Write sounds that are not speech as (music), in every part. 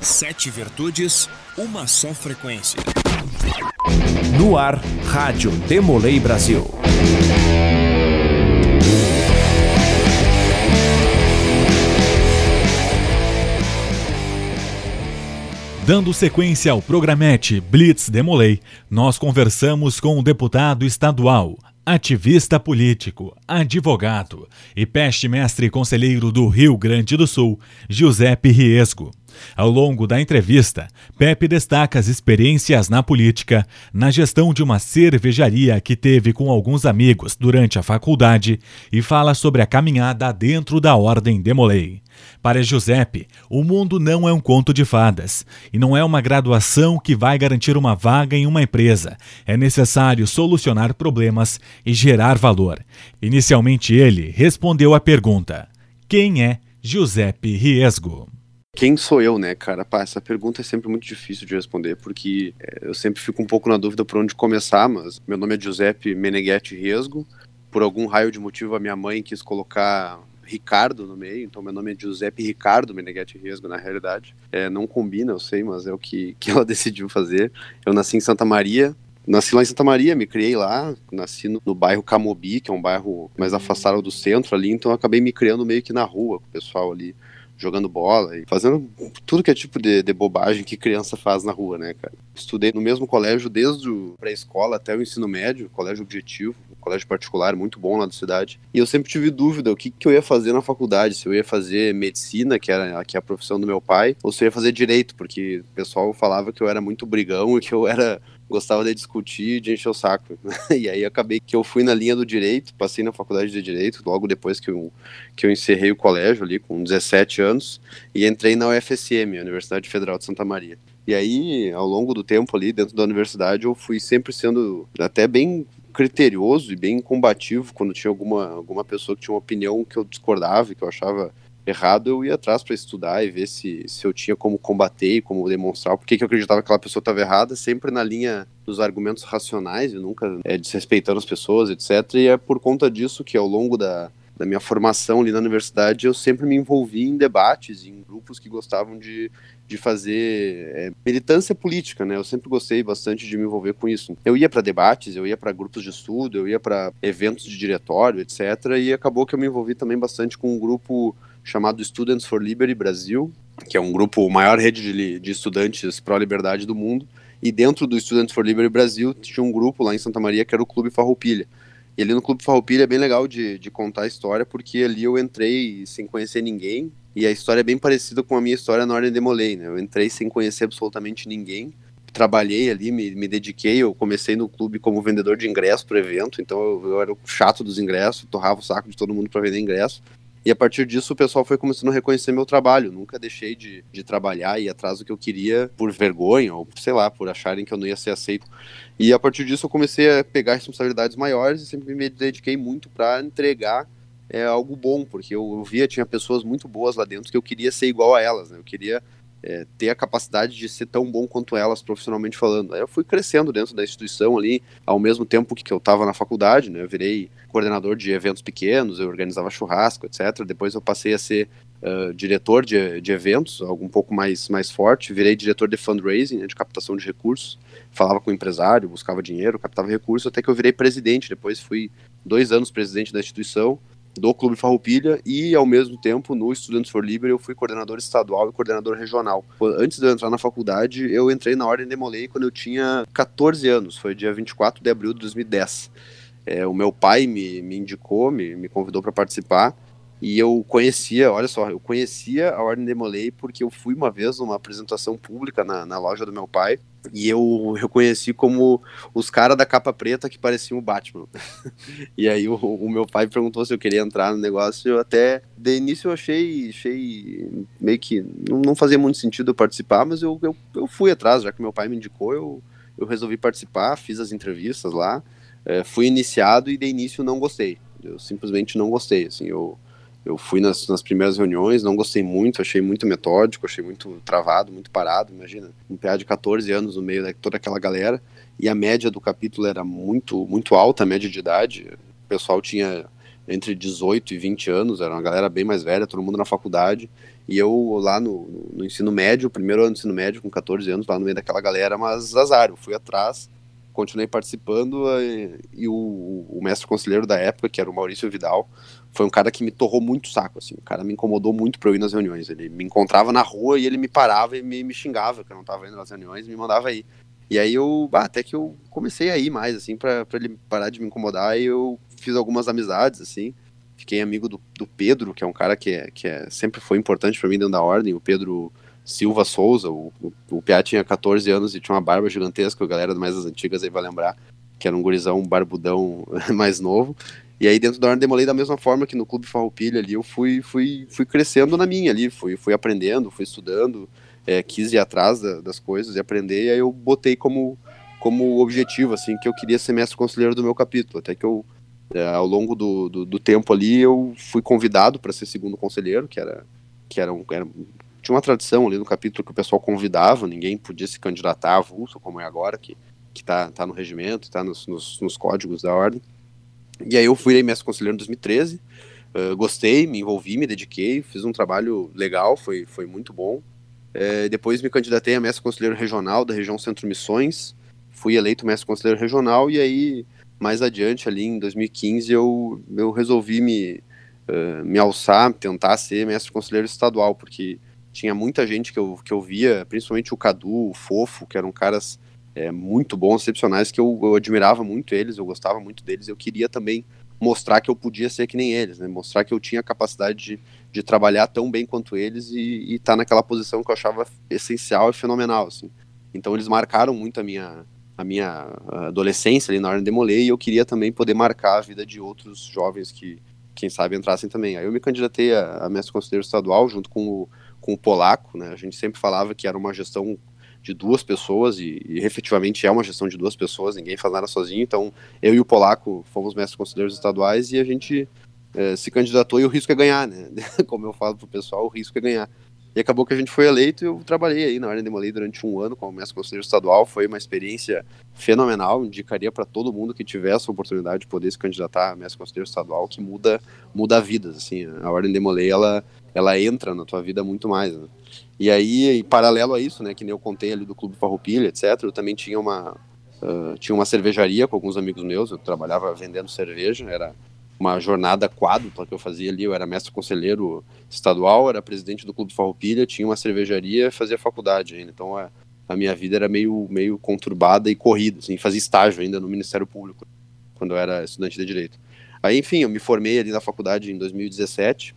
Sete virtudes, uma só frequência. No ar, Rádio Demolei Brasil. Dando sequência ao programete Blitz Demolei, nós conversamos com o deputado estadual, ativista político, advogado e peste-mestre conselheiro do Rio Grande do Sul, Giuseppe Riesgo. Ao longo da entrevista, Pepe destaca as experiências na política, na gestão de uma cervejaria que teve com alguns amigos durante a faculdade e fala sobre a caminhada dentro da Ordem Demolei. Para Giuseppe, o mundo não é um conto de fadas e não é uma graduação que vai garantir uma vaga em uma empresa. É necessário solucionar problemas e gerar valor. Inicialmente, ele respondeu à pergunta: Quem é Giuseppe Riesgo? Quem sou eu, né, cara? Pá, essa pergunta é sempre muito difícil de responder, porque é, eu sempre fico um pouco na dúvida por onde começar, mas meu nome é Giuseppe Meneghetti Riesgo. Por algum raio de motivo, a minha mãe quis colocar Ricardo no meio, então meu nome é Giuseppe Ricardo Meneghetti Riesgo, na realidade. É, não combina, eu sei, mas é o que, (laughs) que ela decidiu fazer. Eu nasci em Santa Maria, Nasci lá em Santa Maria, me criei lá, nasci no, no, bairro Camobi, que é um bairro mais afastado do centro ali, então acabei me criando meio que na rua com o pessoal ali jogando bola e fazendo tudo que é tipo de, de, bobagem que criança faz na rua, né, cara? Estudei no mesmo colégio desde pré-escola até o ensino médio, colégio objetivo, colégio particular muito bom lá da cidade. E eu sempre tive dúvida o que, que eu ia fazer na faculdade, se eu ia fazer medicina, que era que é a profissão do meu pai, ou se eu ia fazer direito, porque o pessoal falava que eu era muito brigão e que eu era gostava de discutir, de encher o saco. (laughs) e aí acabei que eu fui na linha do direito, passei na faculdade de direito, logo depois que eu, que eu encerrei o colégio ali, com 17 anos, e entrei na UFSM, Universidade Federal de Santa Maria. E aí, ao longo do tempo ali, dentro da universidade, eu fui sempre sendo até bem criterioso e bem combativo quando tinha alguma, alguma pessoa que tinha uma opinião que eu discordava, que eu achava errado, eu ia atrás para estudar e ver se, se eu tinha como combater e como demonstrar porque que eu acreditava que aquela pessoa estava errada, sempre na linha dos argumentos racionais e nunca é, desrespeitando as pessoas, etc. E é por conta disso que ao longo da, da minha formação ali na universidade, eu sempre me envolvi em debates, em grupos que gostavam de, de fazer é, militância política, né? Eu sempre gostei bastante de me envolver com isso. Eu ia para debates, eu ia para grupos de estudo, eu ia para eventos de diretório, etc. E acabou que eu me envolvi também bastante com um grupo chamado Students for Liberty Brasil, que é um grupo, maior rede de, de estudantes pró-liberdade do mundo. E dentro do Students for Liberty Brasil tinha um grupo lá em Santa Maria que era o Clube Farroupilha. E ali no Clube Farroupilha é bem legal de, de contar a história, porque ali eu entrei sem conhecer ninguém, e a história é bem parecida com a minha história na Ordem de Molay, né? Eu entrei sem conhecer absolutamente ninguém, trabalhei ali, me, me dediquei, eu comecei no clube como vendedor de ingresso para o evento, então eu, eu, era o chato dos ingressos, torrava o saco de todo mundo para vender ingresso. E a partir disso o pessoal foi começando a reconhecer meu trabalho. Nunca deixei de, de trabalhar e atrás do que eu queria por vergonha ou, sei lá, por acharem que eu não ia ser aceito. E a partir disso eu comecei a pegar responsabilidades maiores e sempre me dediquei muito para entregar é, algo bom, porque eu, eu via, tinha pessoas muito boas lá dentro que eu queria ser igual a elas, né? Eu queria é, ter a capacidade de ser tão bom quanto elas profissionalmente falando. Aí eu fui crescendo dentro da instituição ali, ao mesmo tempo que eu estava na faculdade, né? Eu virei coordenador de eventos pequenos, eu organizava churrasco, etc. Depois eu passei a ser uh, diretor de, de eventos, algo um pouco mais, mais forte. Virei diretor de fundraising, né, de captação de recursos. Falava com o empresário, buscava dinheiro, captava recursos, até que eu virei presidente. Depois fui dois anos presidente da instituição do Clube Farroupilha e, ao mesmo tempo, no Students for Liberty eu fui coordenador estadual e coordenador regional. Antes de eu entrar na faculdade, eu entrei na Ordem de Molay quando eu tinha 14 anos, foi dia 24 de abril de 2010. É, o meu pai me, me indicou, me, me convidou para participar, e eu conhecia, olha só, eu conhecia a Ordem de Molay porque eu fui uma vez numa apresentação pública na, na loja do meu pai e eu reconheci como os caras da capa preta que pareciam o Batman. (laughs) e aí o, o, meu pai perguntou se eu queria entrar no negócio. Eu até, de início, eu achei, achei meio que não fazia muito sentido eu participar, mas eu, eu, eu, fui atrás, já que meu pai me indicou, eu, eu resolvi participar, fiz as entrevistas lá, é, fui iniciado e de início não gostei. Eu simplesmente não gostei, assim, eu eu fui nas, nas primeiras reuniões, não gostei muito, achei muito metódico, achei muito travado, muito parado. Imagina, um PA de 14 anos no meio de toda aquela galera, e a média do capítulo era muito, muito alta, a média de idade. O pessoal tinha entre 18 e 20 anos, era uma galera bem mais velha, todo mundo na faculdade. E eu lá no, no, ensino médio, primeiro ano do ensino médio, com 14 anos, lá no meio daquela galera, mas azar, eu fui atrás, continuei participando e, e o, o, mestre conselheiro da época, que era o Maurício Vidal, foi um cara que me torrou muito saco, assim, o cara me incomodou muito pra eu ir nas reuniões, ele me encontrava na rua e ele me parava e me, me xingava que eu não tava indo nas reuniões e me mandava ir. E aí eu, até que eu comecei a ir mais, assim, pra, pra ele parar de me incomodar e eu fiz algumas amizades, assim, fiquei amigo do, do Pedro, que é um cara que, é, que é, sempre foi importante para mim dentro da ordem, o Pedro Silva Souza, o, o, o Piá tinha 14 anos e tinha uma barba gigantesca, a galera mais das antigas aí vai lembrar, que era um gurizão, barbudão (laughs) mais novo, e aí dentro da Ordem Demolei da mesma forma que no Clube Farroupilha ali, eu fui, fui, fui crescendo na minha ali, fui, fui aprendendo, fui estudando, é, quis ir atrás da, das coisas e aprender, e aí eu botei como, como objetivo, assim, que eu queria ser mestre conselheiro do meu capítulo, até que eu é, ao longo do, do, do, tempo ali, eu fui convidado para ser segundo conselheiro, que era que era, um, era, tinha uma tradição ali no capítulo que o pessoal convidava, ninguém podia se candidatar avulso, como é agora, que que tá, tá no regimento, está nos, nos, nos, códigos da ordem. E aí eu fui mestre conselheiro em 2013, uh, gostei, me envolvi, me dediquei, fiz um trabalho legal, foi, foi muito bom. Uh, depois me candidatei a mestre conselheiro regional da região Centro Missões, fui eleito mestre conselheiro regional e aí mais adiante, ali em 2015, eu, eu resolvi me, uh, me alçar, tentar ser mestre conselheiro estadual, porque tinha muita gente que eu, que eu via, principalmente o Cadu, o Fofo, que eram caras é, muito bons, excepcionais, que eu, eu admirava muito eles, eu gostava muito deles, eu queria também mostrar que eu podia ser que nem eles, né? mostrar que eu tinha capacidade de, de trabalhar tão bem quanto eles e estar tá naquela posição que eu achava essencial e fenomenal. Assim. Então eles marcaram muito a minha, a minha adolescência ali na hora de Demolei e eu queria também poder marcar a vida de outros jovens que, quem sabe, entrassem também. Aí eu me candidatei a, a mestre conselheiro estadual junto com o, com o Polaco, né? A gente sempre falava que era uma gestão de duas pessoas e, e, efetivamente é uma gestão de duas pessoas, ninguém faz nada sozinho. Então eu e o Polaco fomos mestres conselheiros estaduais e a gente é, se candidatou e o risco é ganhar, né? (laughs) Como eu falo pro pessoal, o risco é ganhar. E acabou que a gente foi eleito e eu trabalhei aí na Ordem de Molei durante um ano como mestre conselheiro estadual. Foi uma experiência fenomenal. Indicaria para todo mundo que tivesse a oportunidade de poder se candidatar a mestre conselheiro estadual, que muda, muda vidas. Assim, a Ordem de Molei, ela, ela entra na tua vida muito mais. Né? E aí, em paralelo a isso, né, que nem eu contei ali do Clube Farroupilha, etc., eu também tinha uma, uh, tinha uma cervejaria com alguns amigos meus. Eu trabalhava vendendo cerveja, era uma jornada quádrupla que eu fazia ali. Eu era mestre conselheiro estadual, era presidente do Clube Farroupilha, tinha uma cervejaria fazia faculdade ainda. Então a, a, minha vida era meio, meio conturbada e corrida. Assim, fazia estágio ainda no Ministério Público, quando eu era estudante de Direito. Aí, enfim, eu me formei ali na faculdade em 2017,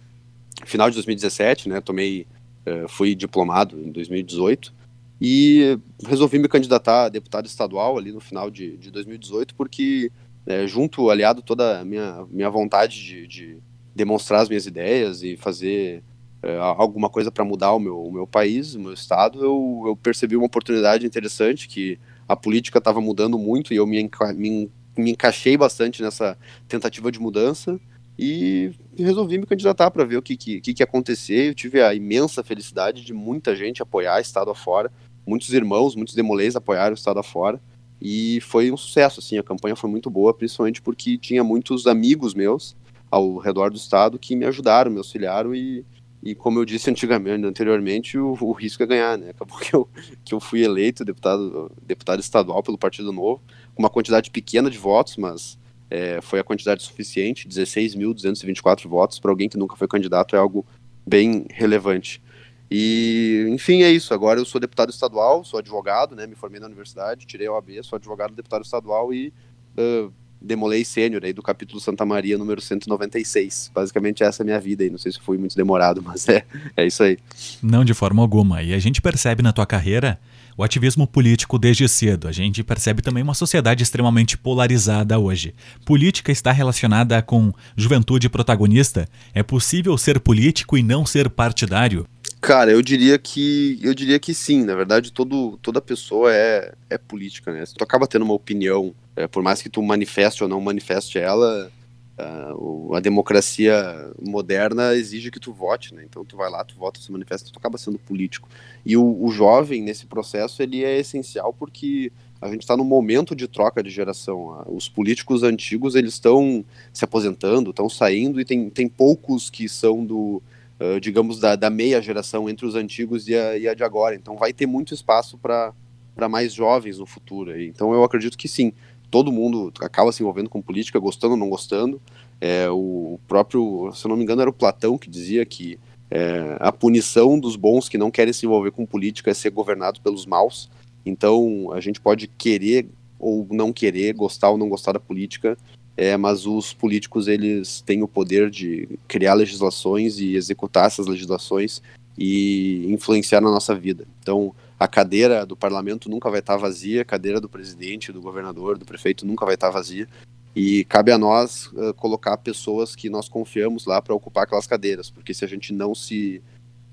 final de 2017, né? Tomei, uh, fui diplomado em 2018 e resolvi me candidatar a deputado estadual ali no final de, de 2018 porque é, junto, aliado toda a minha, minha vontade de, de demonstrar as minhas ideias e fazer é, alguma coisa para mudar o meu, o meu país, o meu estado, eu, eu percebi uma oportunidade interessante que a política estava mudando muito e eu me, me, me encaixei bastante nessa tentativa de mudança e resolvi me candidatar para ver o que, que, que, que acontecer. Eu tive a imensa felicidade de muita gente apoiar estado afora, muitos irmãos, muitos demolês apoiaram o estado afora. E foi um sucesso, assim, a campanha foi muito boa, principalmente porque tinha muitos amigos meus ao redor do estado que me ajudaram, me auxiliaram e, e como eu disse antigamente, anteriormente, o, o risco é ganhar, né? Acabou que eu, que eu fui eleito deputado, deputado estadual pelo Partido Novo, com uma quantidade pequena de votos, mas é, foi a quantidade suficiente, 16.224 votos, para alguém que nunca foi candidato é algo bem relevante. E, enfim, é isso. Agora eu sou deputado estadual, sou advogado, né? Me formei na universidade, tirei a OAB, sou advogado, deputado estadual e uh, demolei sênior aí do capítulo Santa Maria, número 196. Basicamente essa é a minha vida aí. Não sei se foi muito demorado, (laughs) mas é, é isso aí. Não, de forma alguma. E a gente percebe na tua carreira o ativismo político desde cedo. A gente percebe também uma sociedade extremamente polarizada hoje. Política está relacionada com juventude protagonista? É possível ser político e não ser partidário? Cara, eu diria que eu diria que sim. Na verdade, todo, toda pessoa é, é política, né? Tu acaba tendo uma opinião, é, por mais que tu manifeste ou não manifeste ela, Uh, a democracia moderna exige que tu vote, né? Então tu vai lá, tu vota, se manifesta, tu acaba sendo político. E o, o jovem nesse processo ele é essencial porque a gente está num momento de troca de geração. Os políticos antigos eles estão se aposentando, estão saindo e tem, tem poucos que são do, uh, digamos, da, da, meia geração entre os antigos e a, e a de agora. Então vai ter muito espaço para mais jovens no futuro. Então eu acredito que sim, todo mundo acaba se envolvendo com política, gostando ou não gostando. É, o próprio, se eu não me engano, era o Platão que dizia que é, a punição dos bons que não querem se envolver com política é ser governado pelos maus. Então, a gente pode querer ou não querer, gostar ou não gostar da política, é, mas os políticos eles têm o poder de criar legislações e executar essas legislações e influenciar na nossa vida. Então, a cadeira do parlamento nunca vai estar vazia, a cadeira do presidente, do governador, do prefeito nunca vai estar vazia. E cabe a nós uh, colocar pessoas que nós confiamos lá para ocupar aquelas cadeiras, porque se a gente não se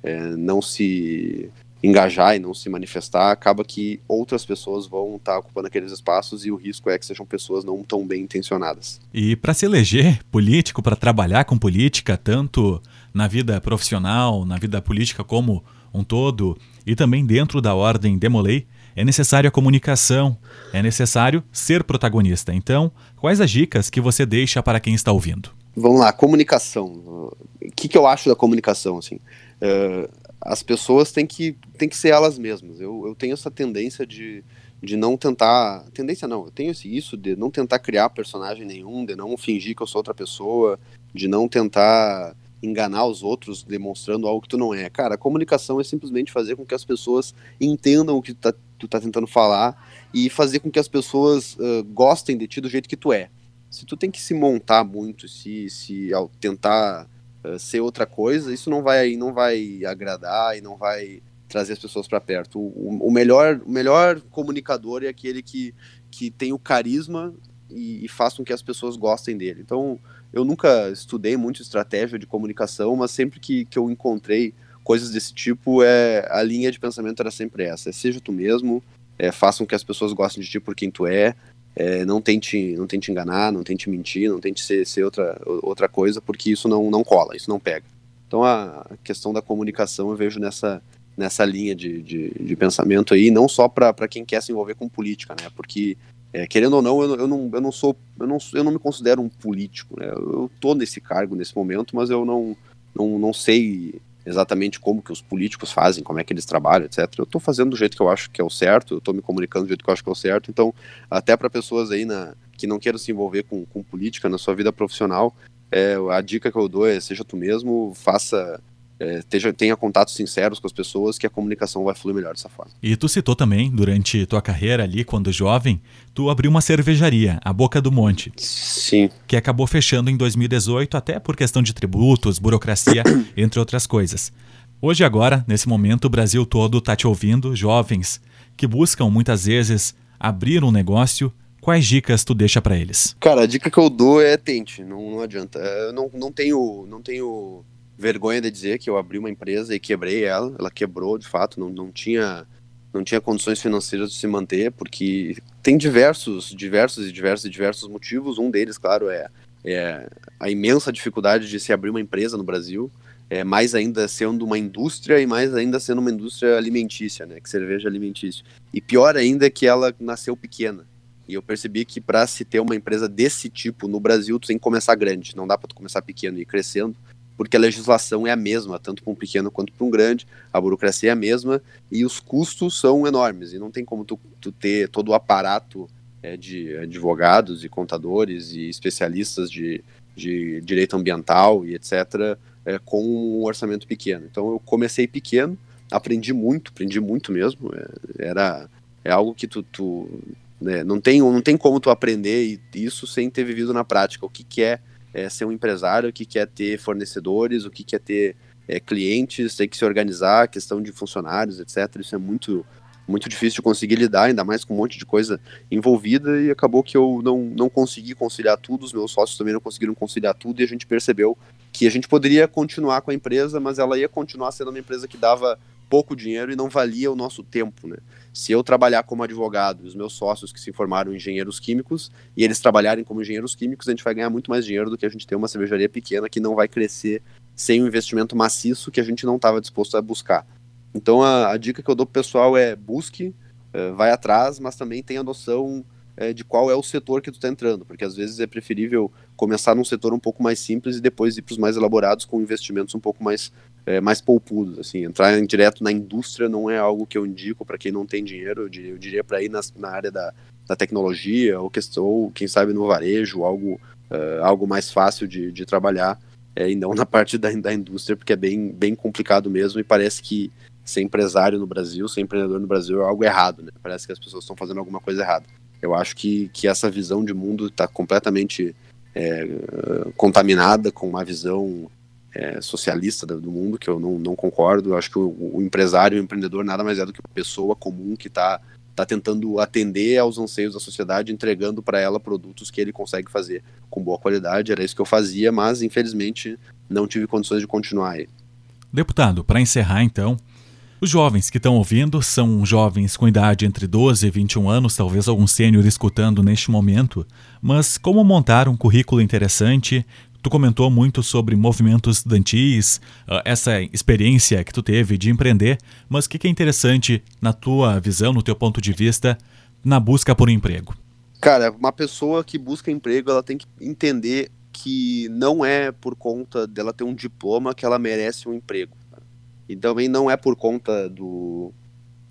é, não se engajar e não se manifestar, acaba que outras pessoas vão estar tá ocupando aqueles espaços e o risco é que sejam pessoas não tão bem intencionadas. E para se eleger político, para trabalhar com política, tanto na vida profissional, na vida política como um todo, e também dentro da ordem Demolei, é necessário a comunicação, é necessário ser protagonista. Então, quais as dicas que você deixa para quem está ouvindo? Vamos lá, comunicação. O que, que eu acho da comunicação? Assim? Uh, as pessoas têm que, têm que ser elas mesmas. Eu, eu tenho essa tendência de, de não tentar. Tendência não, eu tenho isso de não tentar criar personagem nenhum, de não fingir que eu sou outra pessoa, de não tentar enganar os outros demonstrando algo que tu não é. Cara, a comunicação é simplesmente fazer com que as pessoas entendam o que tu tá, tu tá tentando falar e fazer com que as pessoas uh, gostem de ti do jeito que tu é. Se tu tem que se montar muito, se, se ao tentar eh, ser outra coisa, isso não vai não vai agradar e não vai trazer as pessoas para perto. O, o, melhor o melhor comunicador é aquele que, que tem o carisma e, e faz com que as pessoas gostem dele. Então, eu nunca estudei muito estratégia de comunicação, mas sempre que, que eu encontrei coisas desse tipo, é a linha de pensamento era sempre essa: é seja tu mesmo, é, faça com que as pessoas gostem de ti por quem tu é, é, não tente não tente enganar, não tente mentir, não tente ser, ser outra, outra coisa, porque isso não, não cola, isso não pega. Então a questão da comunicação eu vejo nessa, nessa linha de, de, de pensamento aí, não só para quem quer se envolver com política, né? Porque é, querendo ou não eu, eu, não, eu não sou, eu não, eu não me considero um político, né? Eu tô nesse cargo nesse momento, mas eu não, não, não sei exatamente como que os políticos fazem, como é que eles trabalham, etc. Eu estou fazendo do jeito que eu acho que é o certo, eu estou me comunicando do jeito que eu acho que é o certo. Então, até para pessoas aí na, que não queiram se envolver com, com política na sua vida profissional, é, a dica que eu dou é seja tu mesmo, faça é, teja, tenha contatos sinceros com as pessoas que a comunicação vai fluir melhor dessa forma. E tu citou também, durante tua carreira ali, quando jovem, tu abriu uma cervejaria, a Boca do Monte. Sim. Que acabou fechando em 2018, até por questão de tributos, burocracia, (coughs) entre outras coisas. Hoje agora, nesse momento, o Brasil todo está te ouvindo, jovens, que buscam muitas vezes abrir um negócio, quais dicas tu deixa para eles? Cara, a dica que eu dou é tente, não, não adianta. Eu não, não tenho, não tenho vergonha de dizer que eu abri uma empresa e quebrei ela. Ela quebrou, de fato, não, não tinha não tinha condições financeiras de se manter, porque tem diversos, diversos e diversos e diversos motivos. Um deles, claro, é, é a imensa dificuldade de se abrir uma empresa no Brasil, é, mais ainda sendo uma indústria e mais ainda sendo uma indústria alimentícia, né, que cerveja alimentícia. E pior ainda é que ela nasceu pequena. E eu percebi que para se ter uma empresa desse tipo no Brasil, tu tem que começar grande, não dá para tu começar pequeno e ir crescendo porque a legislação é a mesma, tanto para um pequeno quanto para um grande, a burocracia é a mesma e os custos são enormes, e não tem como tu, tu ter todo o aparato é, de advogados e contadores e especialistas de, de direito ambiental e etc., é, com um orçamento pequeno. Então eu comecei pequeno, aprendi muito, aprendi muito mesmo, é, era é algo que tu, tu né, não, tem, não tem como tu aprender isso sem ter vivido na prática, o que, que é é, ser um empresário que quer ter fornecedores, o que quer ter é, clientes, tem que se organizar, questão de funcionários, etc. Isso é muito muito difícil de conseguir lidar, ainda mais com um monte de coisa envolvida, e acabou que eu não, não consegui conciliar tudo, os meus sócios também não conseguiram conciliar tudo, e a gente percebeu que a gente poderia continuar com a empresa, mas ela ia continuar sendo uma empresa que dava pouco dinheiro e não valia o nosso tempo, né? Se eu trabalhar como advogado e os meus sócios que se formaram engenheiros químicos e eles trabalharem como engenheiros químicos, a gente vai ganhar muito mais dinheiro do que a gente ter uma cervejaria pequena que não vai crescer sem um investimento maciço que a gente não estava disposto a buscar. Então a, a, dica que eu dou pro pessoal é busque, uh, vai atrás, mas também tenha noção uh, de qual é o setor que tu está entrando, porque às vezes é preferível começar num setor um pouco mais simples e depois ir para os mais elaborados com investimentos um pouco mais uh, mais poupudos. Assim, entrar direto na indústria não é algo que eu indico para quem não tem dinheiro. Eu diria, diria para ir nas, na área da, da tecnologia ou, que, ou quem sabe no varejo, algo algo mais fácil de, de trabalhar. É, e não (laughs) na parte da, da indústria, porque é bem, bem complicado mesmo e parece que ser empresário no Brasil, ser empreendedor no Brasil é algo errado, né? Parece que as pessoas estão fazendo alguma coisa errada. Eu acho que, que essa visão de mundo está completamente é, contaminada com uma visão é, socialista do mundo, que eu não, não concordo. Eu acho que o, o, empresário, o empreendedor, nada mais é do que uma pessoa comum que está tá tentando atender aos anseios da sociedade, entregando para ela produtos que ele consegue fazer com boa qualidade. Era isso que eu fazia, mas infelizmente não tive condições de continuar aí. Deputado, para encerrar então, os jovens que estão ouvindo são jovens com idade entre 12 e 21 anos, talvez algum sênior escutando neste momento, mas como montar um currículo interessante? Tu comentou muito sobre movimentos estudantis, ah, essa experiência que tu teve de empreender, mas o que é interessante na tua visão, no teu ponto de vista, na busca por um emprego? Cara, uma pessoa que busca emprego, ela tem que entender que não é por conta dela ter um diploma que ela merece um emprego. E também não é por conta do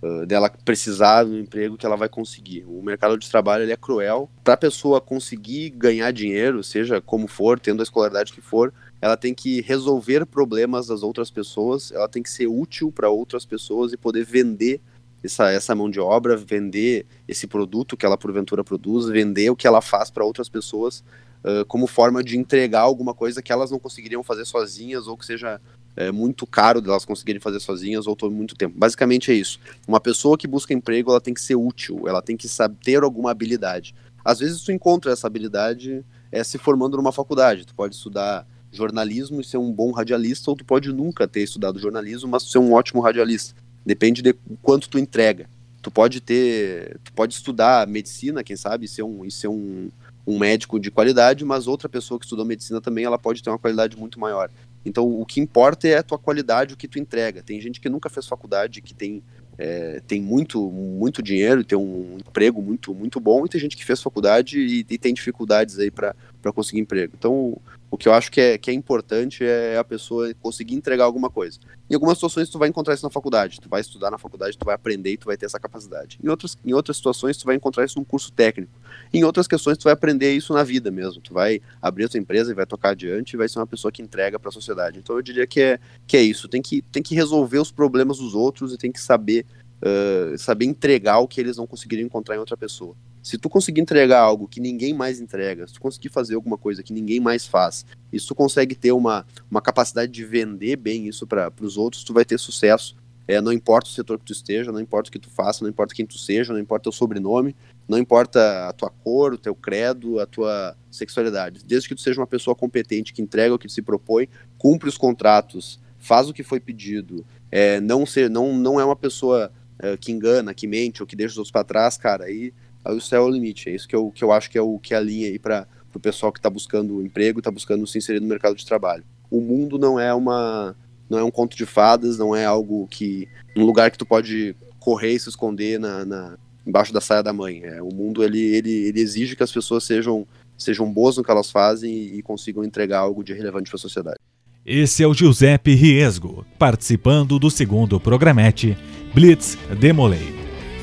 uh, dela precisar do emprego que ela vai conseguir. O mercado de trabalho ele é cruel. Para a pessoa conseguir ganhar dinheiro, seja como for, tendo a escolaridade que for, ela tem que resolver problemas das outras pessoas, ela tem que ser útil para outras pessoas e poder vender essa, essa mão de obra, vender esse produto que ela porventura produz, vender o que ela faz para outras pessoas uh, como forma de entregar alguma coisa que elas não conseguiriam fazer sozinhas ou que seja é, muito caro delas conseguirem fazer sozinhas ou tome muito tempo. Basicamente é isso. Uma pessoa que busca emprego, ela tem que ser útil, ela tem que saber ter alguma habilidade. Às vezes tu encontra essa habilidade é, se formando numa faculdade. Tu pode estudar jornalismo e ser um bom radialista, ou tu pode nunca ter estudado jornalismo, mas ser um ótimo radialista. Depende de quanto tu entrega. Tu pode ter, tu pode estudar medicina, quem sabe, e ser um, e ser um, um médico de qualidade, mas outra pessoa que estudou medicina também, ela pode ter uma qualidade muito maior. Então, o que importa é a tua qualidade, o que tu entrega. Tem gente que nunca fez faculdade, que tem, é, tem muito, muito dinheiro, tem um emprego muito, muito bom, e tem gente que fez faculdade e, e tem dificuldades aí para conseguir emprego. Então, o que eu acho que é, que é importante é a pessoa conseguir entregar alguma coisa. Em algumas situações tu vai encontrar isso na faculdade, tu vai estudar na faculdade, tu vai aprender e tu vai ter essa capacidade. Em outras, em outras situações tu vai encontrar isso num curso técnico. Em outras questões tu vai aprender isso na vida mesmo. Tu vai abrir a tua empresa e vai tocar adiante e vai ser uma pessoa que entrega para a sociedade. Então eu diria que é, que é isso. Tem que, tem que resolver os problemas dos outros e tem que saber, uh, saber entregar o que eles não conseguiriam encontrar em outra pessoa. Se tu conseguir entregar algo que ninguém mais entrega, se tu conseguir fazer alguma coisa que ninguém mais faz, e se tu consegue ter uma, uma capacidade de vender bem isso para os outros, tu vai ter sucesso. É, não importa o setor que tu esteja, não importa o que tu faça, não importa quem tu seja, não importa o teu sobrenome, não importa a tua cor, o teu credo, a tua sexualidade. Desde que tu seja uma pessoa competente, que entrega o que se propõe, cumpre os contratos, faz o que foi pedido, é, não, ser, não, não é uma pessoa é, que engana, que mente ou que deixa os outros para trás, cara, aí aí o céu é o limite. É isso que eu, que eu acho que é o que é a linha aí para o pessoal que está buscando emprego, está buscando se inserir no mercado de trabalho. O mundo não é uma não é um conto de fadas, não é algo que um lugar que tu pode correr e se esconder na, na embaixo da saia da mãe. É, o mundo ele, ele, ele exige que as pessoas sejam sejam boas no que elas fazem e, e consigam entregar algo de relevante para a sociedade. Esse é o Giuseppe Riesgo, participando do segundo programete Blitz Demolei.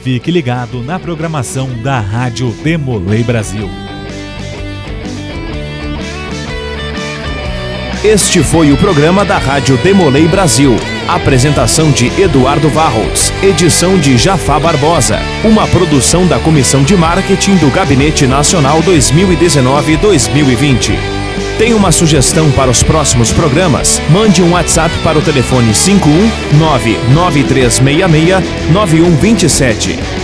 Fique ligado na programação da Rádio Demolei Brasil. Este foi o programa da Rádio Demolei Brasil. Apresentação de Eduardo Varros. Edição de Jafá Barbosa. Uma produção da Comissão de Marketing do Gabinete Nacional 2019-2020. Tem uma sugestão para os próximos programas? Mande um WhatsApp para o telefone 51 99366 9127.